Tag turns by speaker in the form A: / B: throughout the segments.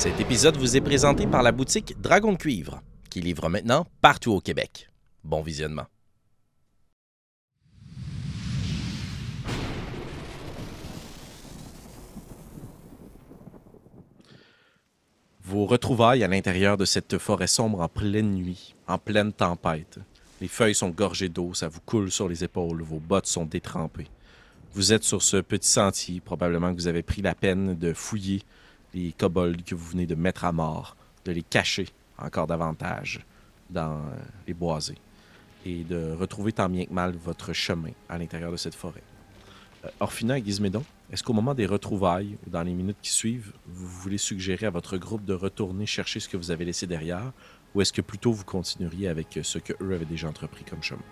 A: Cet épisode vous est présenté par la boutique Dragon de Cuivre, qui livre maintenant partout au Québec. Bon visionnement. Vos retrouvailles à l'intérieur de cette forêt sombre en pleine nuit, en pleine tempête. Les feuilles sont gorgées d'eau, ça vous coule sur les épaules, vos bottes sont détrempées. Vous êtes sur ce petit sentier, probablement que vous avez pris la peine de fouiller les kobolds que vous venez de mettre à mort, de les cacher encore davantage dans euh, les boisés et de retrouver tant bien que mal votre chemin à l'intérieur de cette forêt. Euh, Orphina et Gizmédon, est-ce qu'au moment des retrouvailles, ou dans les minutes qui suivent, vous voulez suggérer à votre groupe de retourner chercher ce que vous avez laissé derrière, ou est-ce que plutôt vous continueriez avec ce que eux avaient déjà entrepris comme chemin?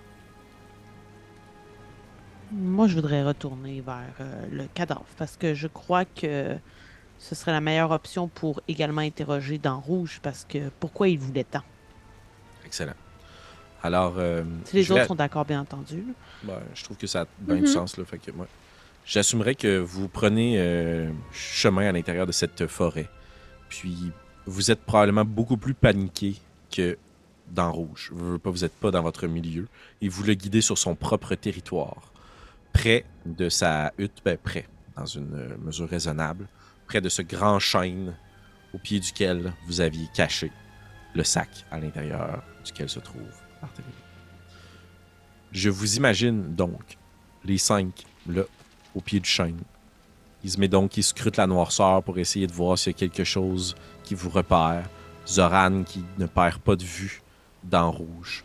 B: Moi, je voudrais retourner vers euh, le cadavre parce que je crois que ce serait la meilleure option pour également interroger dans Rouge parce que pourquoi il voulait tant?
A: Excellent. Alors, euh,
B: Si les autres
A: vais-
B: sont d'accord, bien entendu.
A: Ben, je trouve que ça a bien du
B: Mhm.
A: sens. Là, fait que moi, j'assumerais que vous prenez euh, chemin à l'intérieur de cette forêt. Puis, vous êtes probablement beaucoup plus paniqué que dans Rouge. Vous, veux pas, vous n'êtes pas dans votre milieu. Et vous le guidez sur son propre territoire. Près de sa hutte, ben, près, dans une euh, mesure raisonnable, près de ce grand chêne au pied duquel vous aviez caché le sac à l'intérieur duquel se trouve. Je vous imagine donc les cinq là, au pied du chêne. Il se met donc, il scrute la noirceur pour essayer de voir s'il y a quelque chose qui vous repère. Zoran qui ne perd pas de vue dans rouge.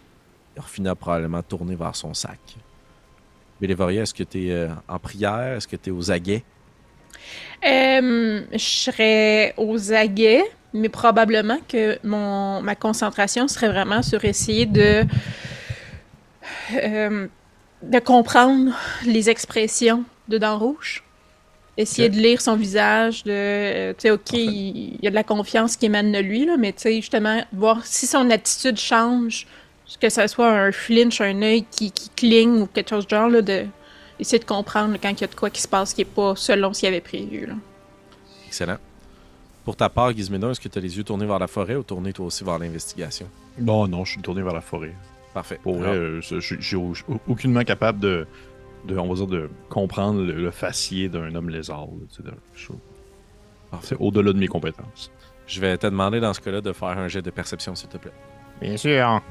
A: Orphina probablement tourné vers son sac. Bélévoria, est-ce que tu es en prière? Est-ce que tu es aux aguets?
C: Euh, je serais aux aguets, mais probablement que mon, ma concentration serait vraiment sur essayer de, euh, de comprendre les expressions de Dents Rouge. Essayer de lire son visage, de, euh, tu sais, OK, il, il y a de la confiance qui émane de lui, là, mais tu sais, justement, voir si son attitude change, que ce soit un flinch, un œil qui, qui cligne ou quelque chose de genre, là, de, essayer de comprendre quand il y a de quoi qui se passe qui n'est pas selon ce qu'il avait prévu. Là.
A: Excellent. Pour ta part, Gizmédon, est-ce que tu as les yeux tournés vers la forêt ou tournés toi aussi vers l'investigation?
D: Non, non, je suis tourné vers la forêt.
A: Parfait.
D: Pour vrai, euh, je je- je suis au- aucunement capable de, de, on va dire, de comprendre le, le facier d'un homme lézard. C'est au-delà de mes compétences.
A: je vais te demander dans ce cas-là de faire un jet de perception, s'il te plaît,
E: Bien sûr.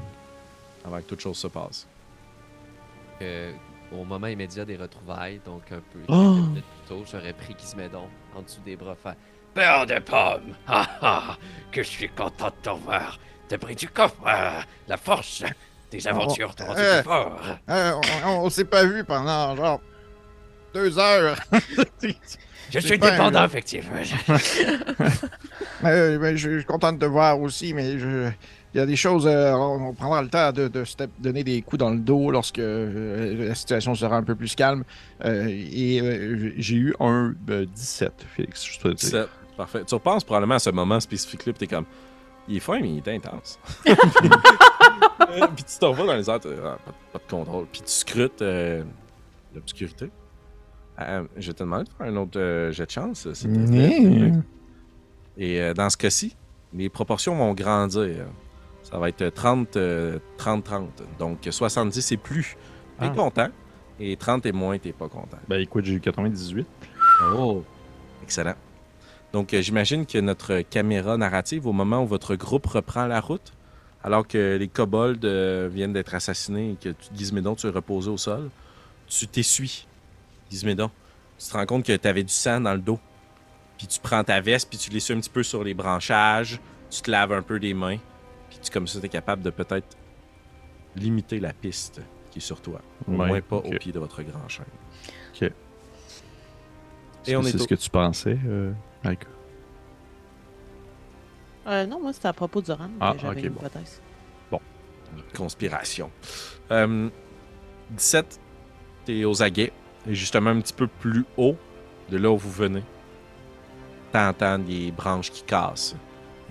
A: avant que toute chose se passe.
F: Euh, au moment immédiat des retrouvailles, donc un peu
D: Oh.
F: minutes plus tôt, j'aurais pris Gizmédon en dessous des bras, Peur de pommes Ah ah Que je suis content de te revoir T'as pris du coffre ah, La force Tes aventures t'ont rendu
E: euh,
F: fort
E: Euh, on on s'est pas vu pendant genre deux heures.
F: Je suis dépendant,
E: un-
F: effectivement.
E: Euh, ben, je, je suis content de te voir aussi, mais je- il y a des choses. euh, on, prendra le temps de, de se donner des coups dans le dos lorsque euh, la situation sera un peu plus calme. Euh, et euh,
D: J'ai eu un euh, 17, Félix. Je te le dis.
A: C'est- Parfait. Tu repenses probablement à ce moment spécifique-là, puis t'es comme, il est fin, mais il est intense. Euh, puis tu t'en vas dans les airs, ah, pas, pas de contrôle. Puis tu scrutes euh, l'obscurité. Euh, je vais te demander de faire un autre euh, jet de chance.
E: Mmh.
A: Et euh, dans ce cas-ci, les proportions vont grandir. Ça va être 30, euh, 30-30. Donc 70 et plus, t'es
D: Ah.
A: content. Et 30 et moins, t'es pas content.
D: Ben écoute, j'ai eu 98.
A: Oh! Excellent. Donc, euh, j'imagine que notre caméra narrative, au moment où votre groupe reprend la route, alors que les kobolds euh, viennent d'être assassinés et que tu, Gizmédon, tu es reposé au sol, tu t'essuies, Gizmédon. Tu te rends compte que tu avais du sang dans le dos. Puis tu prends ta veste, puis tu l'essuies un petit peu sur les branchages, tu te laves un peu les mains, puis tu, comme ça, tu es capable de peut-être limiter la piste qui est sur toi. Au
D: Ouais,
A: moins pas au pied de votre grand chêne.
D: Ok.
A: Et on est
D: C'est
A: au-
D: ce que tu pensais, euh, Mike?
B: Euh, non, moi, c'était à propos de Zoran
D: Ah,
B: que j'avais
D: ok,
B: une
D: bon.
B: hypothèse.
A: conspiration. Euh, 17, t'es aux aguets. Et justement, un petit peu plus haut de là où vous venez, t'entends des branches qui cassent.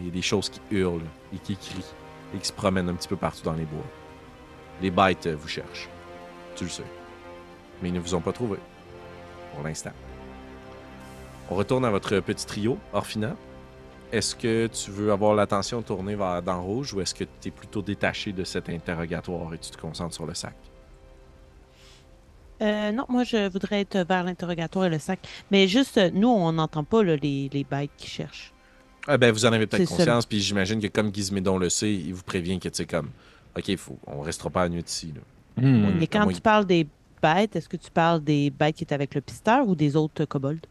A: Et des choses qui hurlent et qui crient et qui se promènent un petit peu partout dans les bois. Les bêtes euh, vous cherchent. Tu le sais. Mais ils ne vous ont pas trouvé. Pour l'instant. On retourne à votre petit trio, Orphina. est-ce que tu veux avoir l'attention tournée vers dans rouge ou est-ce que tu es plutôt détaché de cet interrogatoire et tu te concentres sur le sac?
B: Euh, non, moi, je voudrais être vers l'interrogatoire et le sac. Mais juste, euh, nous, on n'entend pas les, les bêtes qui cherchent.
A: Ah ben, vous en avez peut-être conscience, puis j'imagine que comme Gizmédon le sait, il vous prévient que, tu sais, comme, OK, faut, on restera pas à nuit ici. Là.
D: Hmm.
B: Mais quand tu parles des bêtes, est-ce que tu parles des bêtes qui étaient avec le pisteur ou des autres kobolds?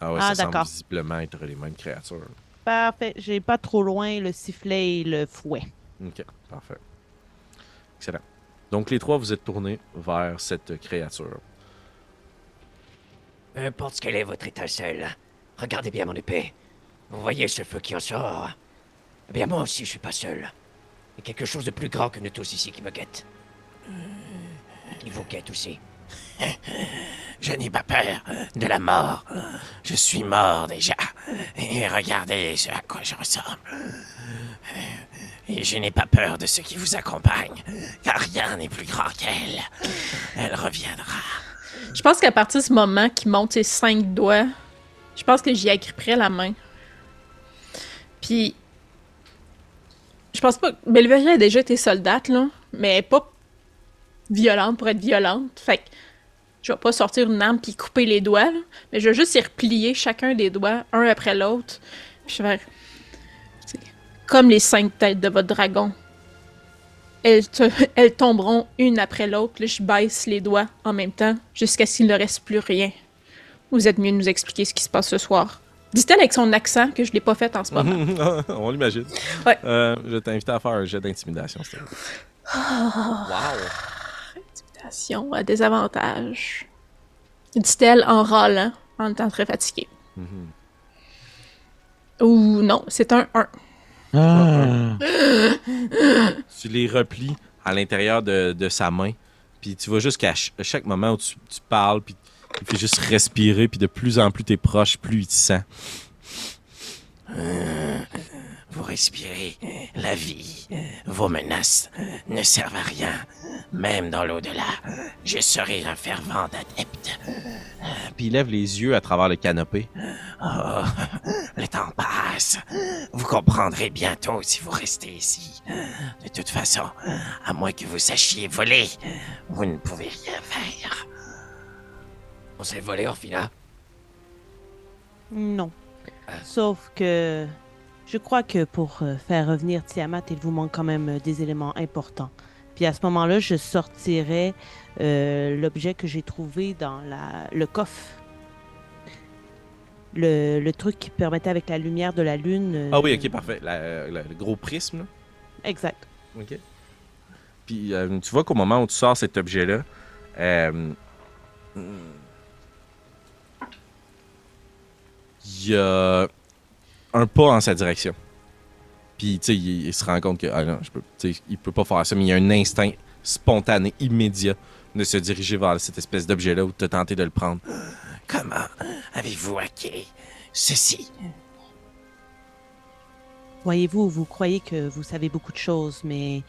A: Ah ouais,
B: Ah,
A: ça semble visiblement être les mêmes créatures.
B: Parfait. J'ai pas trop loin le sifflet et le fouet.
A: OK, parfait. Excellent. Donc, les trois, vous êtes tournés vers cette créature.
F: Peu importe ce qu'elle est, votre étincelle. Regardez bien mon épée. Vous voyez ce feu qui en sort Eh bien, moi aussi, je suis pas seul. Il y a quelque chose de plus grand que nous tous ici qui me guette. Il vous guette aussi. Je n'ai pas peur de la mort. Je suis mort déjà. Et regardez ce à quoi je ressemble. Et je n'ai pas peur de ceux qui vous accompagnent, car rien n'est plus grand qu'elle. Elle reviendra.
C: Je pense qu'à partir de ce moment qu'il monte ses cinq doigts, je pense que j'y agripperais la main. Puis, je pense pas. Belveria a déjà été soldate, là, mais pas violente pour être violente. Fait que je vais pas sortir une arme puis couper les doigts, mais je vais juste y replier chacun des doigts, un après l'autre. Je vais faire. Comme les cinq têtes de votre dragon. Elles, elles tomberont une après l'autre. Je baisse les doigts en même temps jusqu'à ce qu'il ne reste plus rien. Vous êtes mieux de nous expliquer ce qui se passe ce soir. Dit-elle avec son accent que je l'ai pas fait en ce moment.
A: On l'imagine.
C: Ouais.
A: Euh, je t'invite à faire un jet d'intimidation, plaît.
F: Wow!
C: Intimidation à désavantage. Dit-elle en râlant, en étant très fatiguée.
A: Mhm.
C: Ou non, c'est un 1.
D: Ah.
A: Tu les replies à l'intérieur de, de sa main, puis tu vois juste qu'à ch- chaque moment où tu, tu parles, puis il fait juste respirer, puis de plus en plus t'es proche, plus il te sent.
F: Vous respirez la vie. Vos menaces ne servent à rien. Même dans l'au-delà, je serai un fervent adepte.
A: Puis il lève les yeux à travers le canopé.
F: Oh, le temps passe. Vous comprendrez bientôt si vous restez ici. De toute façon, à moins que vous sachiez voler, vous ne pouvez rien faire. On s'est volé, Orphina?
B: Non. Sauf que je crois que pour euh, faire revenir Tiamat, il vous manque quand même euh, des éléments importants. Puis à ce moment-là, je sortirai euh, l'objet que j'ai trouvé dans la, le coffre. Le, le truc qui permettait avec la lumière de la lune. euh,
A: Ah oui, ok, parfait. La- la- le gros prisme, là.
B: Exact.
A: OK. Puis euh, tu vois qu'au moment où tu sors cet objet-là, euh, il y a un pas en sa direction. Puis tu sais, il, il se rend compte que ah non, je peux, tu sais, il peut pas faire ça, mais il y a un instinct spontané, immédiat, de se diriger vers cette espèce d'objet-là ou de tenter de le prendre.
F: Comment avez-vous hacké ceci?
B: Voyez-vous, vous croyez que vous savez beaucoup de choses, mais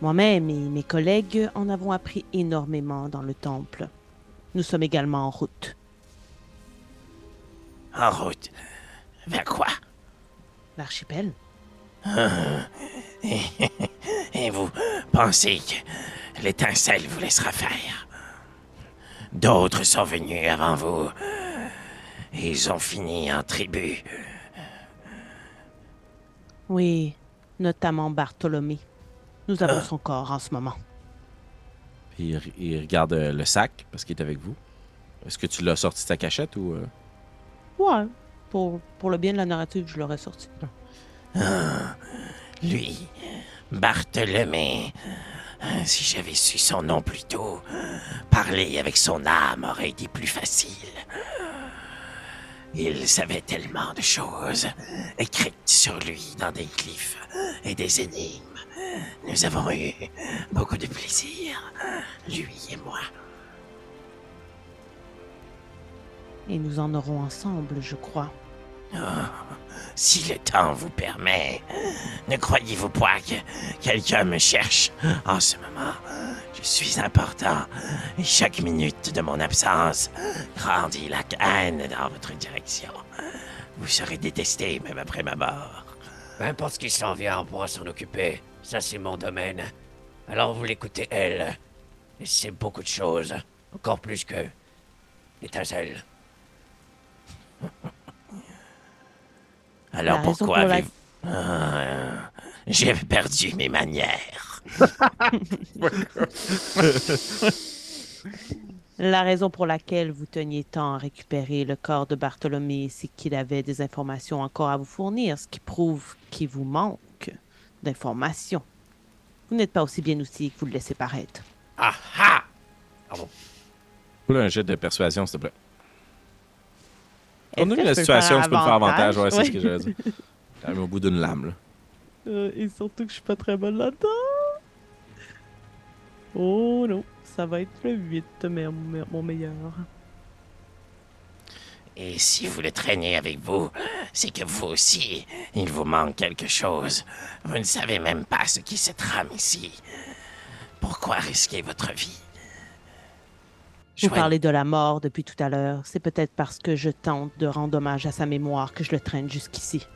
B: moi-même et mes collègues en avons appris énormément dans le temple. Nous sommes également en route.
F: En route. Vers quoi?
B: L'archipel
F: Et vous pensez que l'étincelle vous laissera faire? D'autres sont venus avant vous. Ils ont fini en tribu.
B: Oui, notamment Bartholomé. Nous avons son corps en ce moment.
A: Puis il, il regarde euh, le sac parce qu'il est avec vous. Est-ce que tu l'as sorti de ta cachette ou.
B: Ouais, pour, pour le bien de la narrative, je l'aurais sorti.
F: Lui, Bartholomé. Si j'avais su son nom plus tôt, parler avec son âme aurait été plus facile. Il savait tellement de choses écrites sur lui dans des glyphes et des énigmes. Nous avons eu beaucoup de plaisir, lui et moi.
B: Et nous en aurons ensemble, je crois.
F: Si le temps vous permet, ne croyez-vous pas que quelqu'un me cherche? En ce moment? Je suis important et chaque minute de mon absence grandit la haine dans votre direction. Vous serez détesté même après ma mort. Peu importe ce qui s'en vient, on pourra s'en occuper. Ça, c'est mon domaine. Alors vous l'écoutez, elle. Et c'est beaucoup de choses. Encore plus que... l'étincelle. Alors
B: La
F: pourquoi
B: pour la-
F: avez-vous... Ah, J'ai perdu mes manières.
B: La raison pour laquelle vous teniez tant à récupérer le corps de Bartholomé, c'est qu'il avait des informations encore à vous fournir, ce qui prouve qu'il vous manque d'informations. Vous n'êtes pas aussi bien outillé que vous le laissez paraître.
F: Ah ah
A: Fais-le un jet de persuasion, s'il te plaît.
B: Je peux
A: situation,
B: faire
A: tu peux me faire avantage? Ouais, c'est ce que j'allais dire. Quand même au bout d'une lame, là.
B: Euh, et surtout que je suis pas très bonne là-dedans. Oh non, ça va être le 8, mais mais- mon meilleur.
F: Et si vous le traînez avec vous, c'est que vous aussi, il vous manque quelque chose. Vous ne savez même pas ce qui se trame ici. Pourquoi risquer votre vie?
B: Vous
F: Joigne-
B: parlez de la mort depuis tout à l'heure. C'est peut-être parce que je tente de rendre hommage à sa mémoire que je le traîne jusqu'ici.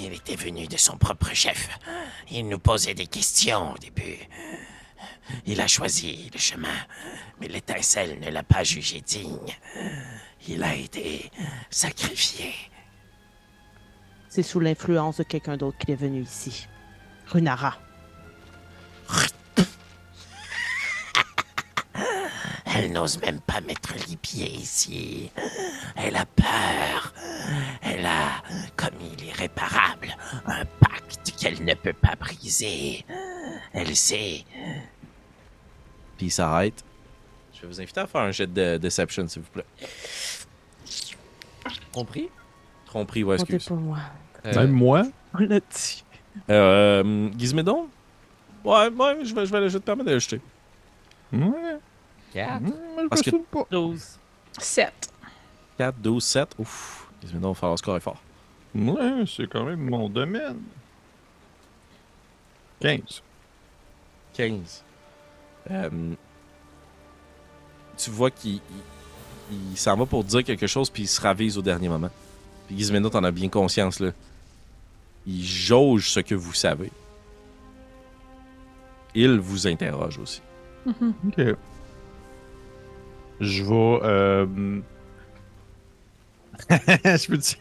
F: Il était venu de son propre chef. Il nous posait des questions au début. Il a choisi le chemin, mais l'étincelle ne l'a pas jugé digne. Il a été sacrifié.
B: C'est sous l'influence de quelqu'un d'autre qu'il est venu ici. Runara.
F: Elle n'ose même pas mettre les pieds ici. Elle a peur. Elle a commis l'irréparable. Un pacte qu'elle ne peut pas briser. Elle sait.
A: Puis il s'arrête. Je vais vous inviter à faire un jet de Deception, s'il vous plaît. Compris? Tromperie, ouais, excuse.
B: pour moi.
A: Euh,
D: Même moi,
B: On l'a dit.
A: euh, Gizmédon? Ouais, ouais, je vais, je vais, je vais te permettre de le jeter.
D: ouais.
E: Mmh, je
A: Parce que-
E: souviens pas.
B: 12.
C: 7.
A: 4, 12, 7. Ouf. Gizmédon va falloir score fort.
D: Ouais, c'est quand même mon domaine. 15.
A: 15. Euh, tu vois qu'il il, il s'en va pour dire quelque chose, puis il se ravise au dernier moment. Puis Gizmédon, t'en as bien conscience, là. Il jauge ce que vous savez. Il vous interroge aussi.
D: Ok. Je vais. Euh... je peux-tu.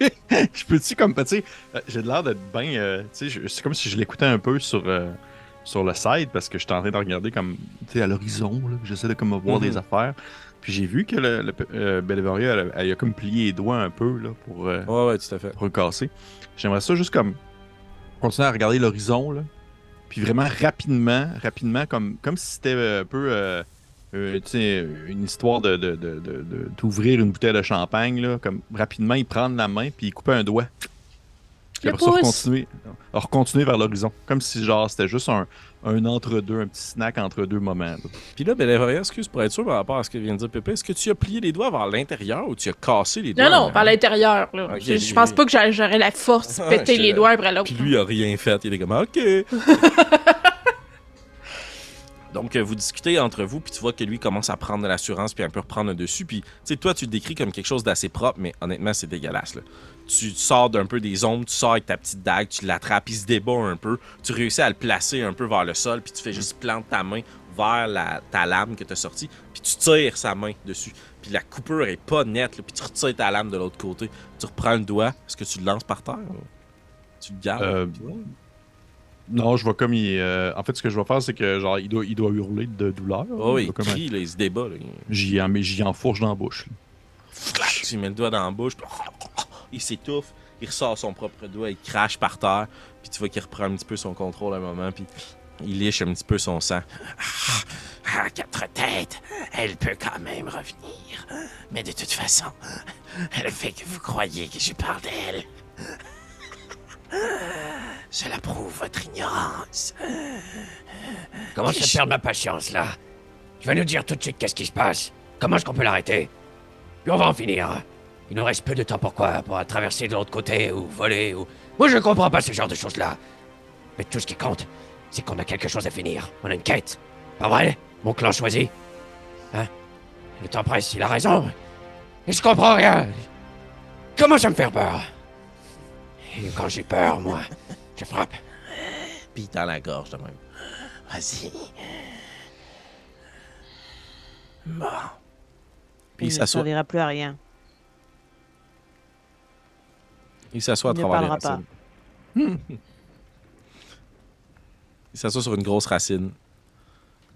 D: je peux-tu, comme. Sais, euh, j'ai l'air d'être bien. euh, tu sais, c'est comme si je l'écoutais un peu sur. euh, sur le site parce que je suis en train de regarder comme tu sais à l'horizon j'essaie de comme voir
A: Mhm.
D: des affaires puis j'ai vu que le, le euh, Bellevaria, elle, elle a comme plié les doigts un peu là pour
A: Ouais, ouais, tout à fait.
D: pour casser. J'aimerais ça juste comme continuer à regarder l'horizon, là. Puis vraiment rapidement, rapidement, comme, comme si c'était un peu euh, une histoire de, de, de, de- de- d'ouvrir une bouteille de champagne, là. Comme rapidement, il prend la main puis il coupe un doigt. Puis
C: Le
D: après ça, recontinuer, recontinuer vers l'horizon. Comme si genre c'était juste un, un entre-deux, un petit snack entre deux moments. là.
A: Puis là, Bellevaria, excuse pour être sûr par rapport à ce que vient de dire Pépé, est-ce que tu as plié les doigts vers l'intérieur ou tu as cassé les doigts?
C: Non, non,
A: arrière?
C: l'intérieur? je, je pense pas que j'a- j'aurais la force de péter les doigts après l'autre.
A: Puis lui, il a rien fait. Il est comme, OK. Donc, euh, vous discutez entre vous, puis tu vois que lui commence à prendre de l'assurance, puis un peu reprendre le dessus. Puis, tu sais, toi, tu le décris comme quelque chose d'assez propre, mais honnêtement, c'est dégueulasse. Là. Tu sors d'un peu des ombres, tu sors avec ta petite dague, tu l'attrapes, il se débat un peu. Tu réussis à le placer un peu vers le sol, puis tu fais juste planter ta main vers la, ta lame que tu as sortie, puis tu tires sa main dessus. Puis la coupure est pas nette, là, puis tu retires ta lame de l'autre côté. Tu reprends le doigt, est-ce que tu le lances par terre? ou Tu le gardes?
D: Euh, Non, je vais comme il. euh, En fait, ce que je vais faire, c'est que genre il doit, il doit hurler de douleur.
A: Oh, il crie, là, il se débat.
D: J'y en, enfourche dans la bouche.
A: tu lui mets le doigt dans la bouche, puis il s'étouffe, il ressort son propre doigt, il crache par terre, puis tu vois qu'il reprend un petit peu son contrôle à un moment, puis il liche un petit peu son sang.
F: À quatre têtes, elle peut quand même revenir. Mais de toute façon, elle fait que vous croyez que je parle d'elle. Cela prouve votre ignorance. Comment ça perdre ma patience, là? Tu vas nous dire tout de suite qu'est-ce qui se passe Comment est-ce qu'on peut l'arrêter? Puis on va en finir. Il nous reste peu de temps pour quoi? Pour traverser de l'autre côté, ou voler, ou... Moi, je comprends pas ce genre de choses-là. Mais tout ce qui compte, c'est qu'on a quelque chose à finir. On a une quête. Pas vrai? Mon clan choisi Hein? Le temps presse, il a raison. Et je comprends rien. Comment ça me faire peur? Et quand j'ai peur, moi, je frappe.
A: Puis dans la gorge de même.
F: Vas-y.
A: Bon.
B: Il
A: Puis il
B: ne
A: s'assoit,
B: servira plus à rien.
A: il s'assoit à
B: Il ne
A: travers les
B: parlera
A: racines. il s'assoit sur une grosse racine.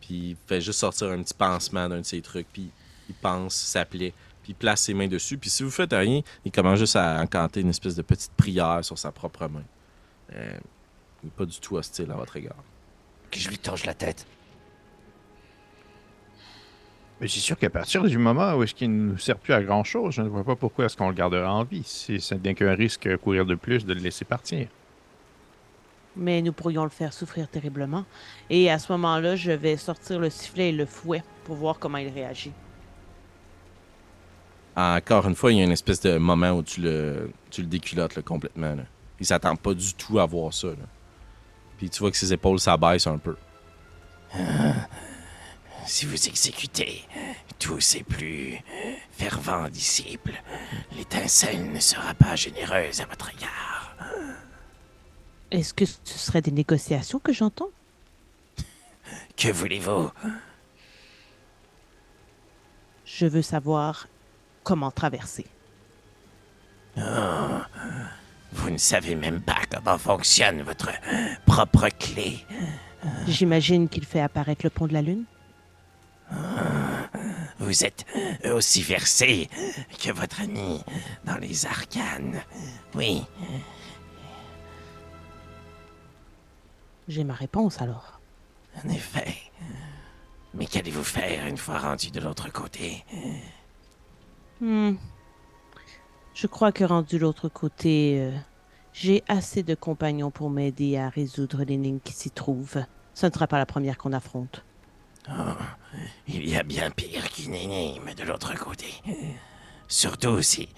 A: Puis il fait juste sortir un petit pansement d'un de ses trucs. Puis il pense sa plaie. Puis il place ses mains dessus. Puis si vous faites rien, il commence juste à encanter une espèce de petite prière sur sa propre main. Euh, il n'est pas du tout hostile à votre égard.
F: Que je lui tange la tête.
D: Mais c'est sûr qu'à partir du moment où est-ce qu'il ne nous sert plus à grand chose, je ne vois pas pourquoi est-ce qu'on le gardera en vie. C'est c'est bien qu'un risque à courir de plus de le laisser partir.
B: Mais nous pourrions le faire souffrir terriblement. Et à ce moment-là, je vais sortir le sifflet et le fouet pour voir comment il réagit.
A: Encore une fois, il y a une espèce de moment où tu le, tu le déculottes là, complètement. Là. Il s'attend pas du tout à voir ça. là. Puis tu vois que ses épaules s'abaissent un peu.
F: Si vous exécutez tous ces plus fervents disciples, l'étincelle ne sera pas généreuse à votre égard.
B: Est-ce que ce serait des négociations que j'entends?
F: Que voulez-vous?
B: Je veux savoir comment traverser.
F: Vous ne savez même pas comment fonctionne votre propre clé.
B: J'imagine qu'il fait apparaître le pont de la Lune.
F: Vous êtes aussi versé que votre ami dans les arcanes. Oui,
B: J'ai ma réponse alors.
F: en effet. Mais qu'allez-vous faire une fois rendu de l'autre côté?
B: Hmm. Je crois que rendu de l'autre côté, euh, j'ai assez de compagnons pour m'aider à résoudre l'énigme qui s'y trouve. Ce ne sera pas la première qu'on affronte.
F: Il y a bien pire qu'une énigme de l'autre côté. Surtout si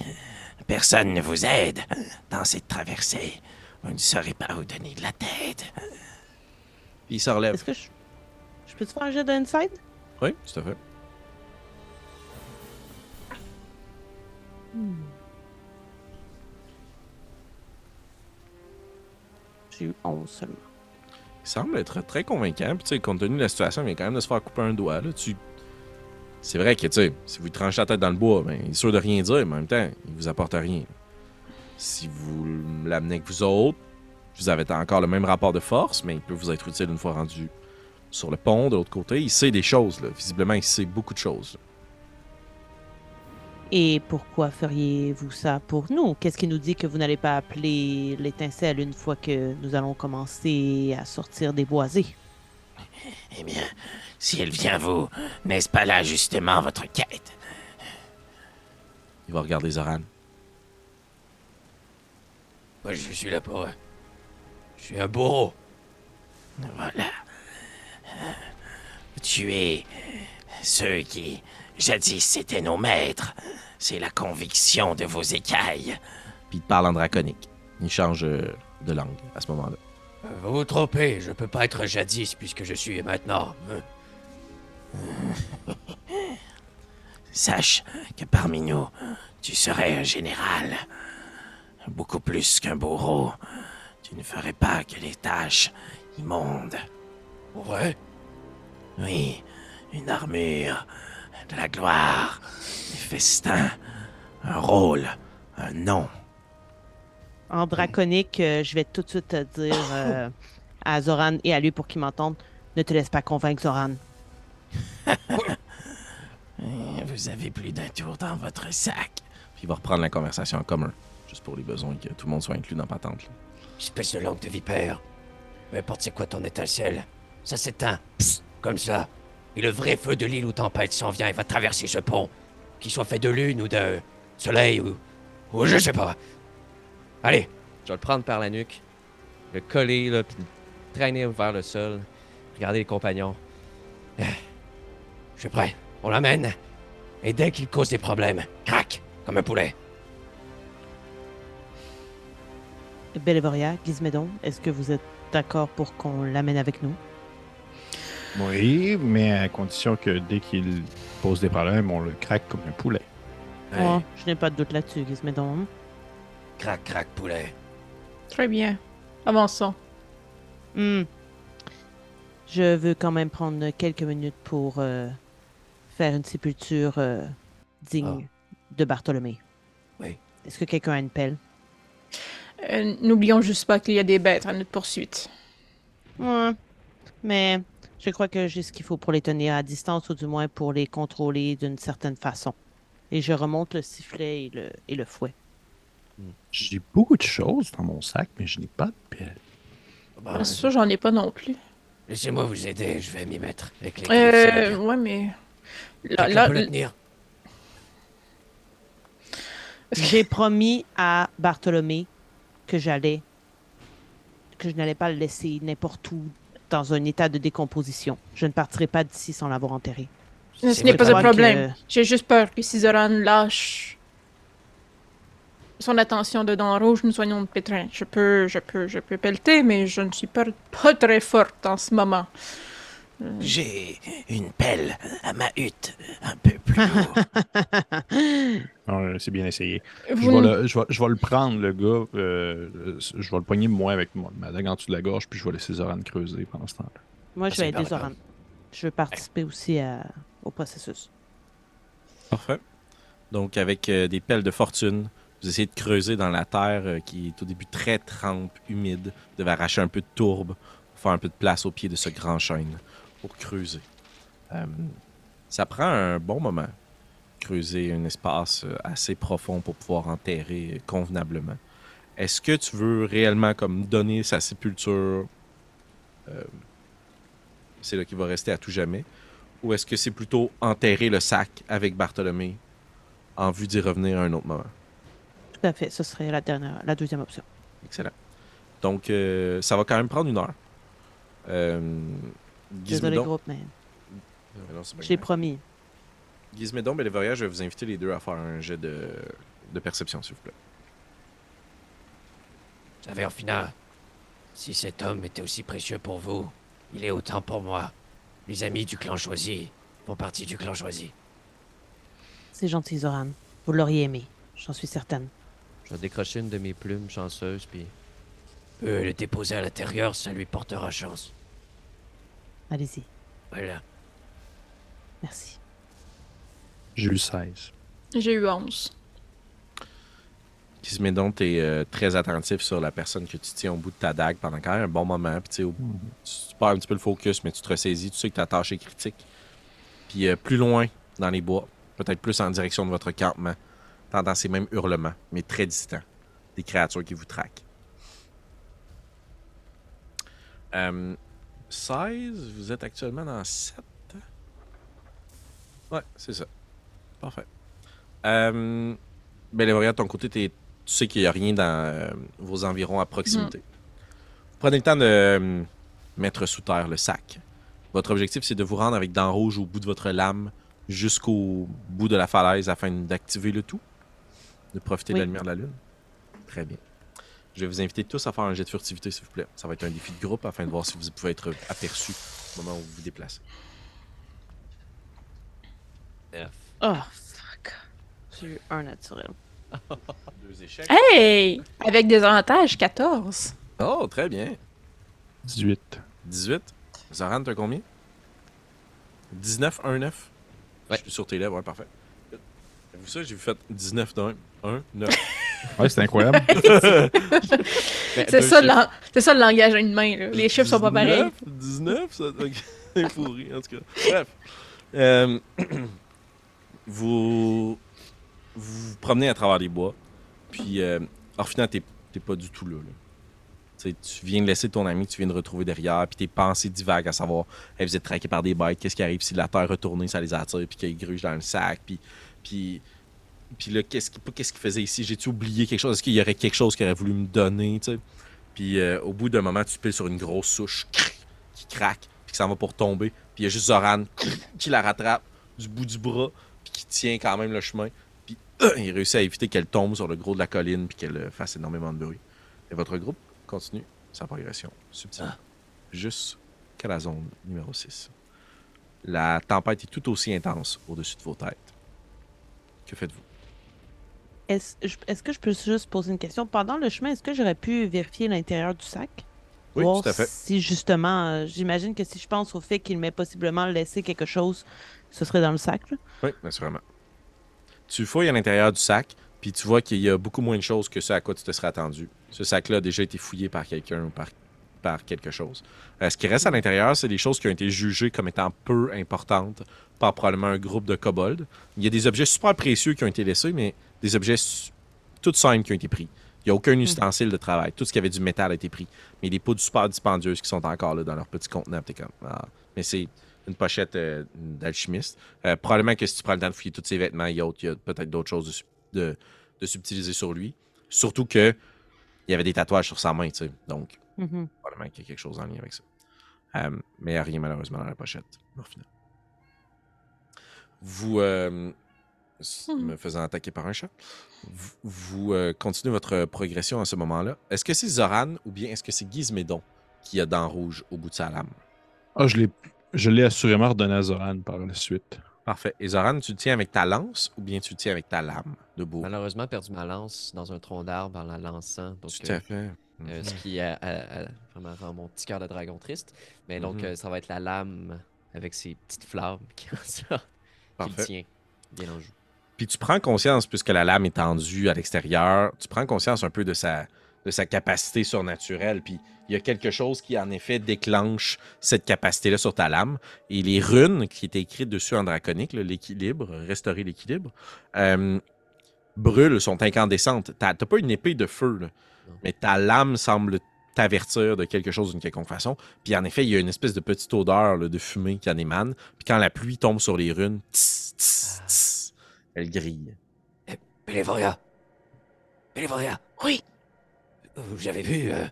F: personne ne vous aide dans cette traversée. Vous ne saurez pas où donner de la tête.
A: Puis il se relève.
B: Est-ce que je, je peux te faire un jet d'inside?
A: Oui, tout à fait.
B: J'ai eu 11 seulement.
A: Il semble être très convaincant. Puis, tu sais, compte tenu de la situation, il vient quand même de se faire couper un doigt. Là. Tu... C'est vrai que, tu sais, si vous tranchez la tête dans le bois, ben, il est sûr de rien dire, mais en même temps, il vous apporte rien. Si vous l'amenez avec vous autres, vous avez encore le même rapport de force, mais il peut vous être utile une fois rendu sur le pont de l'autre côté. Il sait des choses, là. Visiblement, il sait beaucoup de choses.
B: Et pourquoi feriez-vous ça pour nous? Qu'est-ce qui nous dit que vous n'allez pas appeler l'étincelle une fois que nous allons commencer à sortir des boisés?
F: Eh bien, si elle vient vous, n'est-ce pas là justement votre quête?
A: Il va regarder Zoran.
F: Moi, je suis là pour. Je suis un bourreau. Voilà. Tuer ceux qui, jadis, étaient nos maîtres. C'est la conviction de vos écailles.
A: Puis il parle en draconique. Il change euh, de langue à ce moment-là.
F: Vous vous trompez, je peux pas être jadis puisque je suis maintenant. Sache que parmi nous, tu serais un général. Beaucoup plus qu'un bourreau. Tu ne ferais pas que les tâches immondes. Ouais? Oui, une armure, de la gloire, des festins, un rôle, un nom.
B: En draconique, euh, je vais tout de suite te dire euh, à Zoran et à lui pour qu'il m'entende, ne te laisse pas convaincre, Zoran.
F: Vous avez plus d'un tour dans votre sac.
A: Puis il va reprendre la conversation en commun. Juste pour les besoins que tout le monde soit inclus dans Patente. là.
F: Espèce de langue de vipère. Peu importe c'est quoi ton étincelle, ça s'éteint. Psst, comme ça. Et le vrai feu de l'île où tempête s'en vient et va traverser ce pont. Qu'il soit fait de lune ou de soleil ou. ou je sais pas. Allez,
G: Je vais le prendre par la nuque, le coller, là, puis le traîner vers le sol. Regarder les compagnons.
F: je suis prêt. On l'amène. Et dès qu'il cause des problèmes, crac, comme un poulet.
B: Bellevoria, Gizmédon, est-ce que vous êtes d'accord pour qu'on l'amène avec nous?
D: Oui, mais à condition que dès qu'il pose des problèmes, on le craque comme un poulet.
F: Ouais.
B: Oh, je n'ai pas de doute là-dessus, Gizmédon.
F: Crac, crac, poulet.
C: Très bien. Avançons.
B: Hmm. Je veux quand même prendre quelques minutes pour euh, faire une sépulture euh, digne de Bartholomé.
F: Oui.
B: Est-ce que quelqu'un a une pelle?
C: Euh, N'oublions juste pas qu'il y a des bêtes à notre poursuite.
B: Ouais. Mais je crois que j'ai ce qu'il faut pour les tenir à distance ou du moins pour les contrôler d'une certaine façon. Et je remonte le sifflet et le, et le fouet.
D: J'ai beaucoup de choses dans mon sac, mais je n'ai pas de pelle.
F: Bah,
C: Ah, ça, j'en ai pas non plus.
F: Laissez-moi vous aider, je vais m'y mettre. Avec les
C: Euh, ouais, mais. Là, là,
F: peut le tenir
B: J'ai promis à Bartholomé que j'allais que je n'allais pas le laisser n'importe où dans un état de décomposition. Je ne partirai pas d'ici sans l'avoir enterré.
C: ce n'est pas un problème.
B: que-
C: J'ai juste peur que si Zoran lâche son attention de Dents Rouge, nous soyons de pétrin. Je peux, je peux, je peux pelleter, mais je ne suis pas, pas très forte en ce moment.
F: J'ai une pelle à ma hutte, un peu plus haut.
D: Ah, c'est bien essayé. Je vais, le, je, vais, je vais le prendre, le gars. euh, je vais le poigner moi avec moi, ma dague en dessous de la gorge, puis je vais laisser Zoran creuser pendant ce temps-là.
B: Moi, je
F: Ah,
B: vais aider. Zoran. Je veux participer aussi à- au processus.
A: Parfait. Donc, avec euh, des pelles de fortune, vous essayez de creuser dans la terre euh, qui est au début très trempe, humide. Vous devez arracher un peu de tourbe pour faire un peu de place au pied de ce grand chêne pour creuser. Euh, ça prend un bon moment, creuser un espace euh, assez profond pour pouvoir enterrer convenablement. Est-ce que tu veux réellement comme donner sa sépulture euh, C'est là qu'il va rester à tout jamais. Ou est-ce que c'est plutôt enterrer le sac avec Bartholomé en vue d'y revenir à un autre moment?
B: Tout à fait. Ce serait la dernière, la deuxième option.
A: Excellent. Donc, euh, ça va quand même prendre une heure. Euh,
B: Désolé, groupe, mais
A: Ouais, non, pas
B: j'ai
A: grave.
B: promis.
A: Gizmédon, Bélévoria, je vais vous inviter les deux à faire un jet de, de perception, s'il vous plaît.
F: Taverfina, si cet homme était aussi précieux pour vous, il est autant pour moi. Les amis du clan choisi font partie du clan choisi.
B: C'est gentil, Zoran. Vous l'auriez aimé. J'en suis certaine.
G: Je vais décrocher une de mes plumes chanceuses, puis
F: Peut le déposer à l'intérieur, ça lui portera chance.
B: Allez-y.
F: Voilà.
B: Merci.
D: J'ai eu 16.
C: J'ai eu 11.
A: Gizmédon, tu es très attentif sur la personne que tu tiens au bout de ta dague pendant quand même un bon moment. Puis, tu sais, au- tu perds un petit peu le focus, mais tu te ressaisis. Tu sais que ta tâche est critique. Puis, euh, plus loin dans les bois, peut-être plus en direction de votre campement, t'entends ces mêmes hurlements, mais très distants. Des créatures qui vous traquent. Euh, 16, vous êtes actuellement dans 7. Ouais, c'est ça. Parfait. Euh, ben, de ton côté, t'es- tu sais qu'il n'y a rien dans euh, vos environs à proximité. Vous prenez le temps de euh, mettre sous terre le sac. Votre objectif, c'est de vous rendre avec dents rouges au bout de votre lame jusqu'au bout de la falaise afin d'activer le tout, de profiter de la lumière de la lune. Très bien. Je vais vous inviter tous à faire un jet de furtivité, s'il vous plaît. Ça va être un défi de groupe afin de voir si vous pouvez être aperçu au moment où vous vous déplacez.
G: F.
B: Oh, fuck. J'ai eu un naturel.
A: Deux échecs.
C: Hey! Avec des avantages, 14.
A: Oh, très bien.
D: 18.
A: 18. Zoran, t'as combien? 19, 1, 9.
G: Ouais.
A: Je suis sur tes lèvres, ouais, parfait. Vous ça, j'ai fait 19 d'un, 1, 9.
D: Ouais, c'est incroyable.
C: C'est ça, c'est ça le langage humain. Là. Les chiffres sont pas pareils.
A: 19, ça. Ok. C'est pourri, en tout cas. Bref. Euh, vous, vous vous promenez à travers les bois. Puis, euh, Orphina, t'es t'es pas du tout là. là. Tu viens de laisser ton ami, tu viens de retrouver derrière, puis tes pensées divagues à savoir, hey, vous êtes traqués par des bêtes, qu'est-ce qui arrive si la terre retournée, ça les attire, puis qu'ils grugent dans le sac, puis, puis, puis là, qu'est-ce qu'il qu'est-ce qu'il faisait ici? J'ai-tu oublié quelque chose? Est-ce qu'il y aurait quelque chose qu'il aurait voulu me donner? Puis euh, au bout d'un moment, tu piles sur une grosse souche qui craque, puis qui s'en va pour tomber. Puis il y a juste Zoran qui la rattrape du bout du bras, puis qui tient quand même le chemin. Puis euh, il réussit à éviter qu'elle tombe sur le gros de la colline, puis qu'elle euh, fasse énormément de bruit. Et votre groupe continue sa progression subtile jusqu'à la zone numéro 6. La tempête est tout aussi intense au-dessus de vos têtes. Que faites-vous?
B: Est-ce que je peux juste poser une question? Pendant le chemin, est-ce que j'aurais pu vérifier l'intérieur du sac?
A: Oui,
B: Voir
A: tout à fait.
B: Si justement, euh, j'imagine que si je pense au fait qu'il m'ait possiblement laissé quelque chose, ce serait dans le sac. là.
A: Oui, naturellement. Tu fouilles à l'intérieur du sac, puis tu vois qu'il y a beaucoup moins de choses que ce à quoi tu te serais attendu. Ce sac-là a déjà été fouillé par quelqu'un ou par, par quelque chose. Euh, ce qui reste à l'intérieur, c'est des choses qui ont été jugées comme étant peu importantes par probablement un groupe de kobolds. Il y a des objets super précieux qui ont été laissés, mais des objets s- tout simples qui ont été pris. Il n'y a aucun ustensile de travail. Tout ce qui avait du métal a été pris. Mais des poudres super dispendieuses qui sont encore là dans leur petit contenant. t'es comme, ah. Mais c'est une pochette euh, d'alchimiste. Euh, probablement que si tu prends le temps de fouiller tous ses vêtements et autres, il y a peut-être d'autres choses de, de, de subtiliser sur lui. Surtout que il y avait des tatouages sur sa main, tu sais. Donc,
B: Mhm.
A: probablement qu'il y a quelque chose en lien avec ça. Euh, mais il n'y a rien malheureusement dans la pochette, au final. Vous,
C: Hmm.
A: Me faisant attaquer par un chat, vous, vous, euh, continuez votre progression à ce moment-là. Est-ce que c'est Zoran ou bien est-ce que c'est Gizmédon qui a dents rouges au bout de sa lame?
D: Ah, je l'ai, je l'ai assurément redonné à Zoran par la suite.
A: Parfait. Et Zoran, tu le tiens avec ta lance ou bien tu le tiens avec ta lame de bourre?
G: Malheureusement, perdu ma lance dans un tronc d'arbre en la lançant. Donc,
A: Tout
G: euh,
A: à fait.
G: euh, ce qui a, a- a- vraiment rend mon petit cœur de dragon triste. Mais donc,
A: Mhm.
G: euh, ça va être la lame avec ses petites flammes qui en sortent, qui le tient bien en joue.
A: Puis tu prends conscience, puisque la lame est tendue à l'extérieur, tu prends conscience un peu de sa, de sa capacité surnaturelle. Puis il y a quelque chose qui, en effet, déclenche cette capacité-là sur ta lame. Et les runes qui étaient écrites dessus en draconique, l'équilibre, restaurer l'équilibre, euh, brûlent, sont incandescentes. T'as pas une épée de feu, là, mais ta lame semble t'avertir de quelque chose d'une quelconque façon. Puis en effet, il y a une espèce de petite odeur là, de fumée qui en émane. Puis quand la pluie tombe sur les runes, tss, tss, tss, elle grille.
F: Pélévoria Pélévoria
C: Oui.
F: Vous avez vu euh,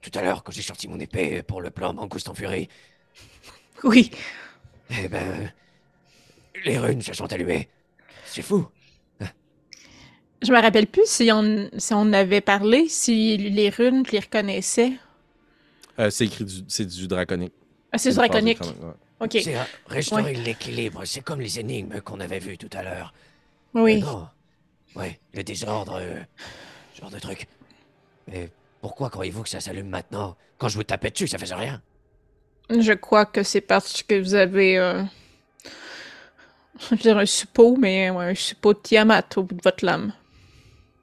F: tout à l'heure quand j'ai sorti mon épée pour le plan Mangouste en furie
C: Oui.
F: Eh ben. Les runes se sont allumées. C'est fou.
C: Je me rappelle plus si on, si on avait parlé, si les runes, les reconnaissais.
A: Euh, c'est écrit du, c'est du draconique.
C: Ah, c'est
A: phrase
C: draconique.
A: ouais.
C: Ok.
F: C'est euh, restaurer l'équilibre. C'est comme les énigmes qu'on avait vues tout à l'heure.
C: Oui.
F: Euh, non. Ouais, le désordre. euh, ce genre de truc. Mais pourquoi croyez-vous que ça s'allume maintenant? Quand je vous tapais dessus, ça faisait rien.
C: Je crois que c'est parce que vous avez. euh, Je veux dire un suppôt, mais ouais, un suppôt de Tiamat au bout de votre lame.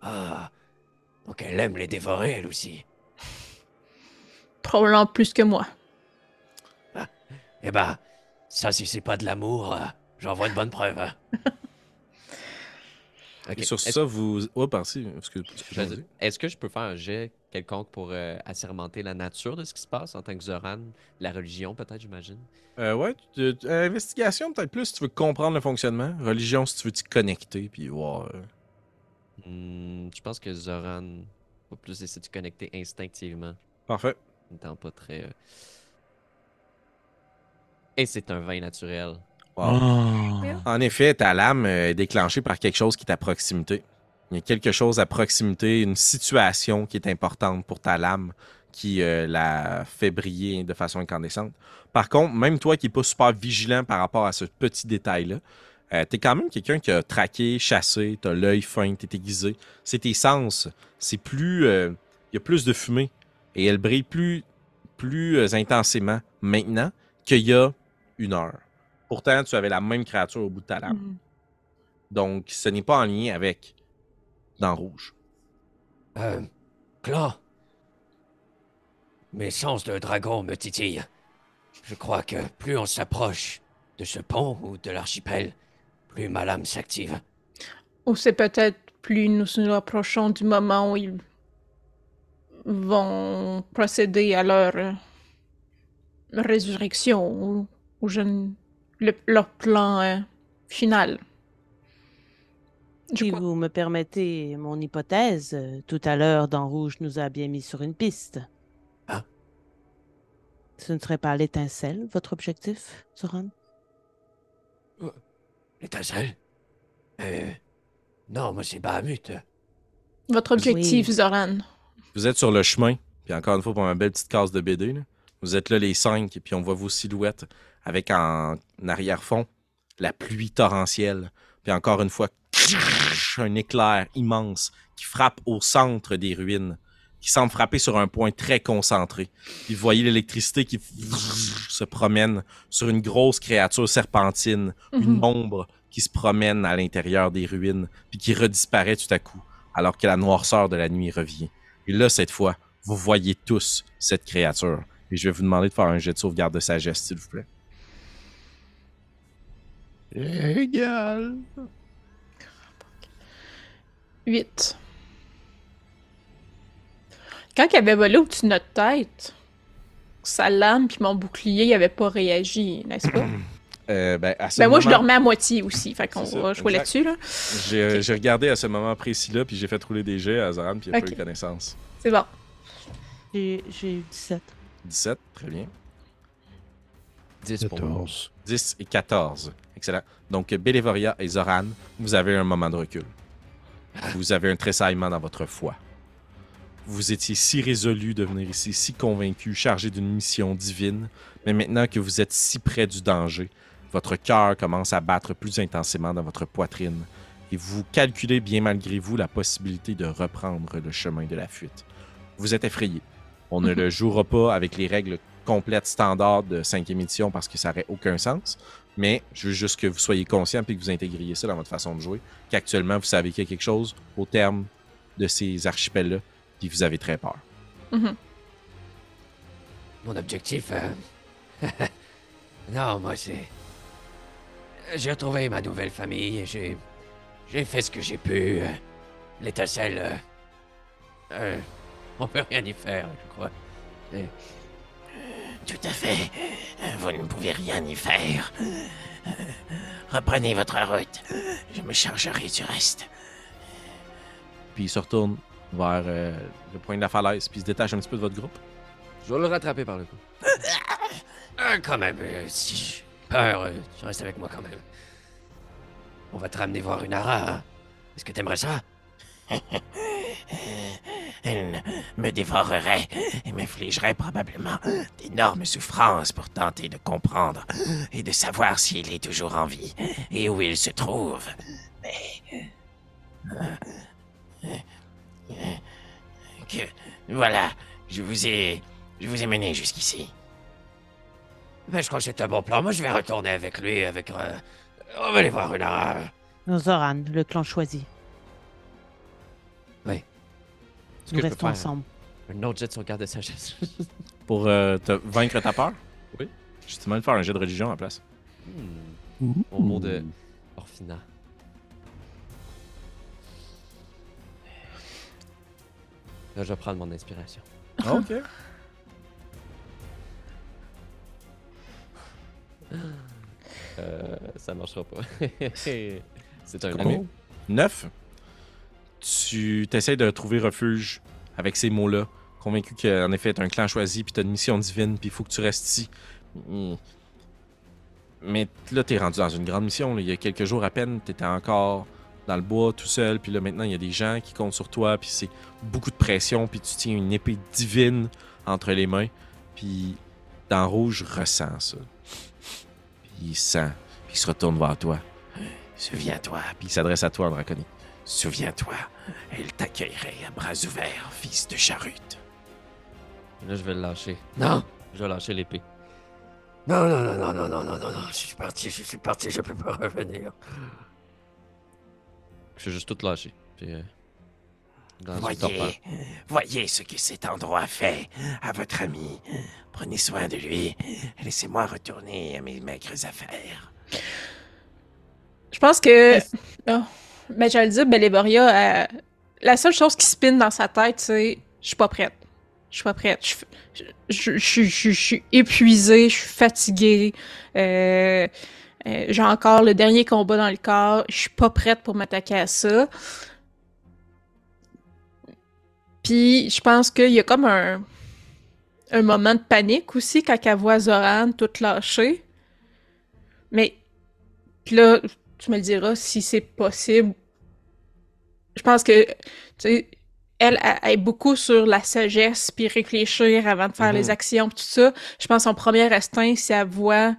F: Ah. Donc elle aime les dévorer, elle aussi.
C: Probablement plus que moi.
F: Eh ben, ça, si c'est pas de l'amour, euh, j'en vois une bonne preuve. hein.
A: Et sur
G: Est-ce-
A: ça, vous. Oh,
G: dire, Est-ce que je peux faire un jet quelconque pour euh, assermenter la nature de ce qui se passe en tant que Zoran La religion, peut-être, j'imagine?
A: Euh, ouais, tu- tu- euh, investigation peut-être plus si tu veux comprendre le fonctionnement. Religion si tu veux t'y connecter, puis voir. euh,
G: Hmm, Je pense que Zoran va plus essayer de se connecter instinctivement,
A: Parfait.
G: n'étant pas très. Et c'est un vin naturel.
A: Wow.
D: Ah.
A: En effet, ta lame euh, est déclenchée par quelque chose qui est à proximité. Il y a quelque chose à proximité, une situation qui est importante pour ta lame qui euh, la fait briller de façon incandescente. Par contre, même toi qui n'es pas super vigilant par rapport à ce petit détail-là, euh, tu es quand même quelqu'un qui a traqué, chassé, tu as l'œil fin, tu es aiguisé. C'est tes sens. C'est plus. euh, Il y a plus de fumée et elle brille plus, plus intensément maintenant qu'il y a une heure. Pourtant, tu avais la même créature au bout de ta lame.
C: Hmm.
A: Donc, ce n'est pas en lien avec dans rouge.
F: Euh. Clan. Mes sens de dragon me titillent. Je crois que plus on s'approche de ce pont ou de l'archipel, plus ma lame s'active.
C: Ou c'est peut-être plus nous nous approchons du moment où ils vont procéder à leur euh, résurrection ou, ou je ne- le- leur plan euh, final. Je
B: Si
C: crois-
B: vous me permettez mon hypothèse, euh, tout à l'heure, dans Rouge nous a bien mis sur une piste.
F: Ah.
B: Ce ne serait pas l'étincelle, votre objectif, Zoran?
F: L'étincelle? Euh. Non, moi c'est Bahamut.
C: Votre objectif,
B: Oui.
C: Zoran.
A: Vous êtes sur le chemin, puis encore une fois, pour ma belle petite case de BD, là. vous êtes là les cinq, puis on voit vos silhouettes avec en arrière-fond la pluie torrentielle. Puis encore une fois, un éclair immense qui frappe au centre des ruines, qui semble frapper sur un point très concentré. Puis vous voyez l'électricité qui se promène sur une grosse créature serpentine, une
C: Mhm.
A: ombre qui se promène à l'intérieur des ruines, puis qui redisparaît tout à coup, alors que la noirceur de la nuit revient. Et là, cette fois, vous voyez tous cette créature. Et je vais vous demander de faire un jet de sauvegarde de sagesse, s'il vous plaît.
D: Égal.
C: 8. Quand il avait volé au-dessus de notre tête, sa lame puis mon bouclier n'avaient pas réagi, n'est-ce pas?
A: Euh, ben, à ce
C: ben moi, je
A: moment-
C: dormais à moitié aussi, fait qu'on va jouer là-dessus, là.
A: J'ai euh, j'ai regardé à ce moment précis-là, puis j'ai fait rouler des jets à Zoran, puis il a
C: Ok.
A: pas eu connaissance.
C: C'est bon.
B: J'ai j'ai eu 17.
A: 17, très bien.
G: 10 pour moi.
A: 10 et 14. Excellent. Donc, Bélévoria et Zoran, vous avez un moment de recul. Vous avez un tressaillement dans votre foi. Vous étiez si résolu de venir ici, si convaincu, chargé d'une mission divine, mais maintenant que vous êtes si près du danger, votre cœur commence à battre plus intensément dans votre poitrine et vous calculez bien malgré vous la possibilité de reprendre le chemin de la fuite. Vous êtes effrayé. On ne le jouera pas avec les règles complètes standards de cinquième édition parce que ça n'aurait aucun sens. Mais je veux juste que vous soyez conscient et que vous intégriez ça dans votre façon de jouer. Qu'actuellement, vous savez qu'il y a quelque chose au terme de ces archipels-là, puis vous avez très peur.
C: Mhm.
F: Mon objectif. euh, non, moi, c'est. J'ai retrouvé ma nouvelle famille et j'ai. J'ai fait ce que j'ai pu. euh, L'étincelle. euh, euh, on peut rien y faire, je crois. Et- Tout à fait. Vous ne pouvez rien y faire. Reprenez votre route. Je me chargerai du reste.
A: Puis il se retourne vers euh, le point de la falaise, puis il se détache un petit peu de votre groupe.
G: Je vais le rattraper par le cou.
F: Euh, quand même, euh, si j'ai peur, euh, tu restes avec moi quand même. On va te ramener voir une ara. hein. Est-ce que t'aimerais ça? Elle me dévorerait et m'infligerait probablement d'énormes souffrances pour tenter de comprendre et de savoir s'il est toujours en vie et où il se trouve. Mais... euh, que... Voilà, je vous ai... Je vous ai mené jusqu'ici. Ben, je crois que c'est un bon plan. Moi, je vais retourner avec lui, avec... euh, On va aller voir une.
B: Zoran, le clan choisi.
G: Est-ce
B: Nous
G: que
B: restons ensemble.
G: Un autre jet de sauvegarde de sagesse.
A: Pour euh, te vaincre ta peur?
G: Oui.
A: Je te demande de faire un jet de religion à la place.
G: Hmm. Au mot de Orphina. Là, je vais prendre mon inspiration.
A: ok.
G: Euh, ça marchera pas. C'est un
A: Combien?
G: ami.
A: 9. Tu t'essayes de trouver refuge avec ces mots-là, convaincu qu'en effet, t'as un clan choisi, puis t'as une mission divine, puis il faut que tu restes ici. Mm. Mais là, t'es rendu dans une grande mission. Il y a quelques jours à peine, t'étais encore dans le bois tout seul, puis là, maintenant, il y a des gens qui comptent sur toi, puis c'est beaucoup de pression, puis tu tiens une épée divine entre les mains, puis dans Rouge ressent ça. Puis il sent, puis il se retourne vers toi,
F: Souviens-toi,
A: puis il s'adresse à toi draconique.
F: Souviens-toi. Elle t'accueillerait à bras ouverts, fils de charrute.
G: Là, je vais le lâcher.
F: Non,
G: Je vais lâcher l'épée.
F: non, non, non, non, non, non, non, non, non, je suis parti, je suis parti, je peux pas revenir.
G: Je vais juste tout lâcher. Puis, euh, dans.
F: Voyez, voyez ce que cet endroit fait à votre ami. Prenez soin de lui. Laissez-moi retourner à mes maigres affaires.
C: Je pense que. Oh. Ben, j'allais dire, Beléboria, euh, la seule chose qui spinne dans sa tête, c'est Je suis pas prête. Je suis pas prête. Je suis épuisée, je suis fatiguée. euh, euh, J'ai encore le dernier combat dans le corps. Je suis pas prête pour m'attaquer à ça. Puis, je pense qu'il y a comme un, un moment de panique aussi quand elle voit Zoran toute lâchée. Mais là, tu me le diras si c'est possible. Je pense que, tu sais, elle, est beaucoup sur la sagesse puis réfléchir avant de faire
A: Mhm.
C: les actions pis tout ça. Je pense que son premier instinct, c'est elle voit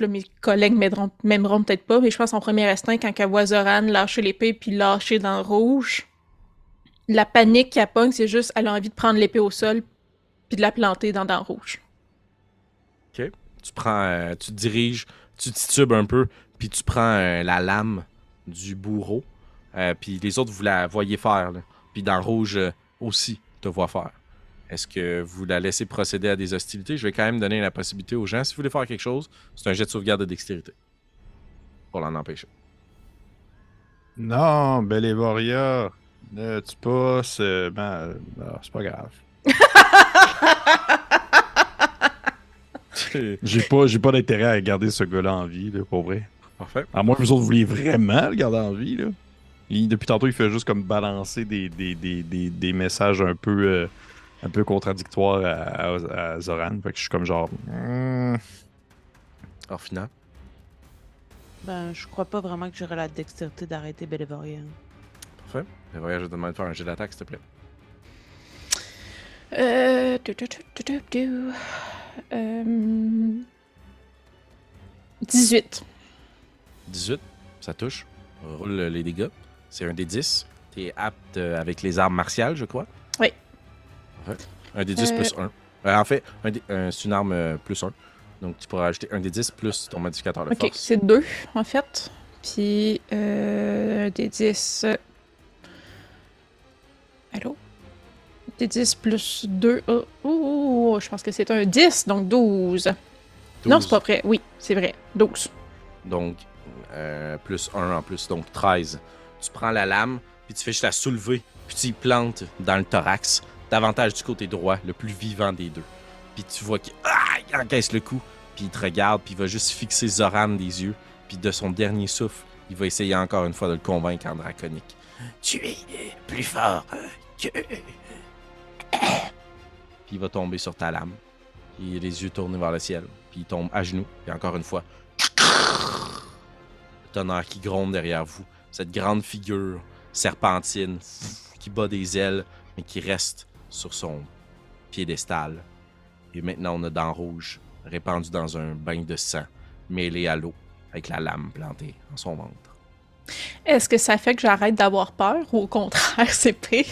C: là, mes collègues m'aideront- m'aimeront peut-être pas, mais je pense en premier instinct, quand elle voit Zoran lâcher l'épée puis lâcher dans le rouge, la panique qu'elle pogne, c'est juste, elle a envie de prendre l'épée au sol puis de la planter dans dans le rouge.
A: Tu prends, euh, tu te diriges, tu titubes un peu, puis tu prends euh, la lame du bourreau. Euh, puis les autres, vous la voyez faire. là. Puis dans le rouge euh, aussi, te voit faire. Est-ce que vous la laissez procéder à des hostilités? Je vais quand même donner la possibilité aux gens. Si vous voulez faire quelque chose, c'est un jet de sauvegarde de dextérité. Pour l'en empêcher.
D: Non, Belévoria, ne tu passes. euh, ben, euh, c'est pas grave. J'ai pas, j'ai pas d'intérêt à garder ce gars-là en vie, là, pour vrai.
A: Parfait.
D: À moins que vous autres vouliez vraiment le garder en vie, là. Il- depuis tantôt, il fait juste comme balancer des, des, des, des, des messages un peu, euh, un peu contradictoires à, à- à Zoran. Fait que je suis comme genre.
A: Alors, final.
B: Ben, je crois pas vraiment que j'aurais la dextérité d'arrêter Bélévoria.
A: Parfait. Le voyage, je te demande de faire un jet d'attaque, s'il te plaît.
C: Euh... tu, tu, tu, tu, tu, tu. Euh, 18.
A: 18, ça touche. Roule les dégâts. C'est un des 10. T'es apte euh, avec les armes martiales, je crois.
C: Oui.
A: Un des 10
C: Euh.
A: plus 1. en fait, un un- c'est une arme euh, plus 1. Donc, tu pourras ajouter un des 10 plus ton modificateur de
C: Ok,
A: force.
C: c'est 2 en fait. Puis euh, des 10. euh, Allô? Des 10 plus 2. Oh, oh, oh, je pense que c'est un 10, donc 12. Non,
A: 12.
C: c'est pas vrai. Oui, c'est vrai. 12.
A: Donc, euh, plus 1 en plus, donc 13. Tu prends la lame, puis tu fais juste la soulever, puis tu y plantes dans le thorax, davantage du côté droit, le plus vivant des deux. Puis tu vois qu'il ah, encaisse le coup, puis il te regarde, puis il va juste fixer Zoran des yeux, puis de son dernier souffle, il va essayer encore une fois de le convaincre en draconique.
F: Tu es plus fort que...
A: Puis il va tomber sur ta lame, puis les yeux tournés vers le ciel, puis il tombe à genoux, puis encore une fois, le tonnerre qui gronde derrière vous, cette grande figure serpentine qui bat des ailes, mais qui reste sur son piédestal. Et maintenant, on a dents rouges répandues dans un bain de sang, mêlé à l'eau, avec la lame plantée en son ventre.
C: Est-ce que ça fait que j'arrête d'avoir peur ou au contraire, c'est pire?